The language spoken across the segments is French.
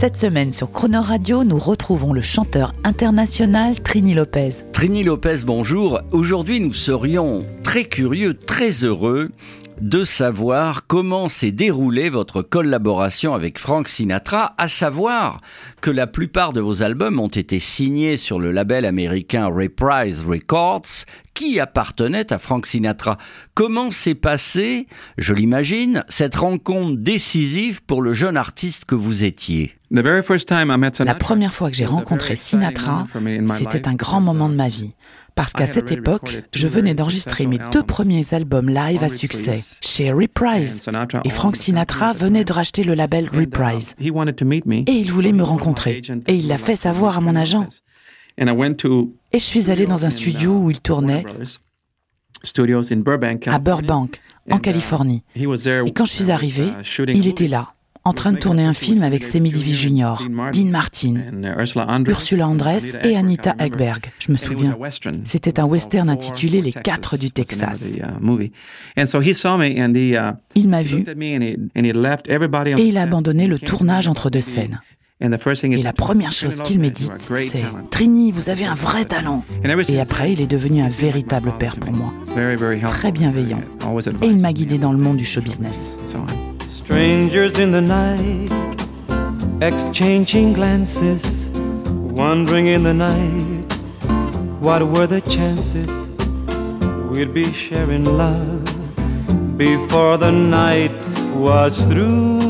Cette semaine sur Croner Radio, nous retrouvons le chanteur international Trini Lopez. Trini Lopez, bonjour. Aujourd'hui, nous serions très curieux, très heureux de savoir comment s'est déroulée votre collaboration avec Frank Sinatra, à savoir que la plupart de vos albums ont été signés sur le label américain Reprise Records, qui appartenait à Frank Sinatra. Comment s'est passée, je l'imagine, cette rencontre décisive pour le jeune artiste que vous étiez? La première fois que j'ai rencontré Sinatra, c'était un grand moment de ma vie. Parce qu'à cette époque, je venais d'enregistrer mes deux premiers albums live à succès chez Reprise. Et Frank Sinatra venait de racheter le label Reprise. Et il voulait me rencontrer. Et il l'a fait savoir à mon agent. Et je suis allé dans un studio où il tournait à Burbank, en Californie. Et quand je suis arrivé, il était là, en train de tourner un film avec Sammy Davis Jr., Dean Martin, Ursula Andress et Anita Ekberg. Je me souviens. C'était un western intitulé Les Quatre du Texas. Il m'a vu et il a abandonné le tournage entre deux scènes. Et la première chose qu'il m'a dite, c'est Trini, vous avez un vrai talent. Et après, il est devenu un véritable père pour moi, très bienveillant. Et il m'a guidé dans le monde du show business. Strangers in the night, exchanging glances, wandering in the night. What were the chances? We'd be sharing love before the night was through?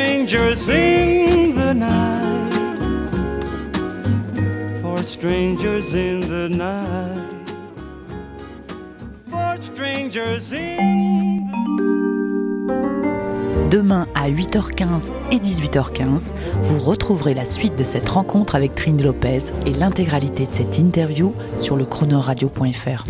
For strangers in the night for strangers in the night. For strangers in the Demain à 8h15 et 18h15, vous retrouverez la suite de cette rencontre avec Trine Lopez et l'intégralité de cette interview sur le chronoradio.fr.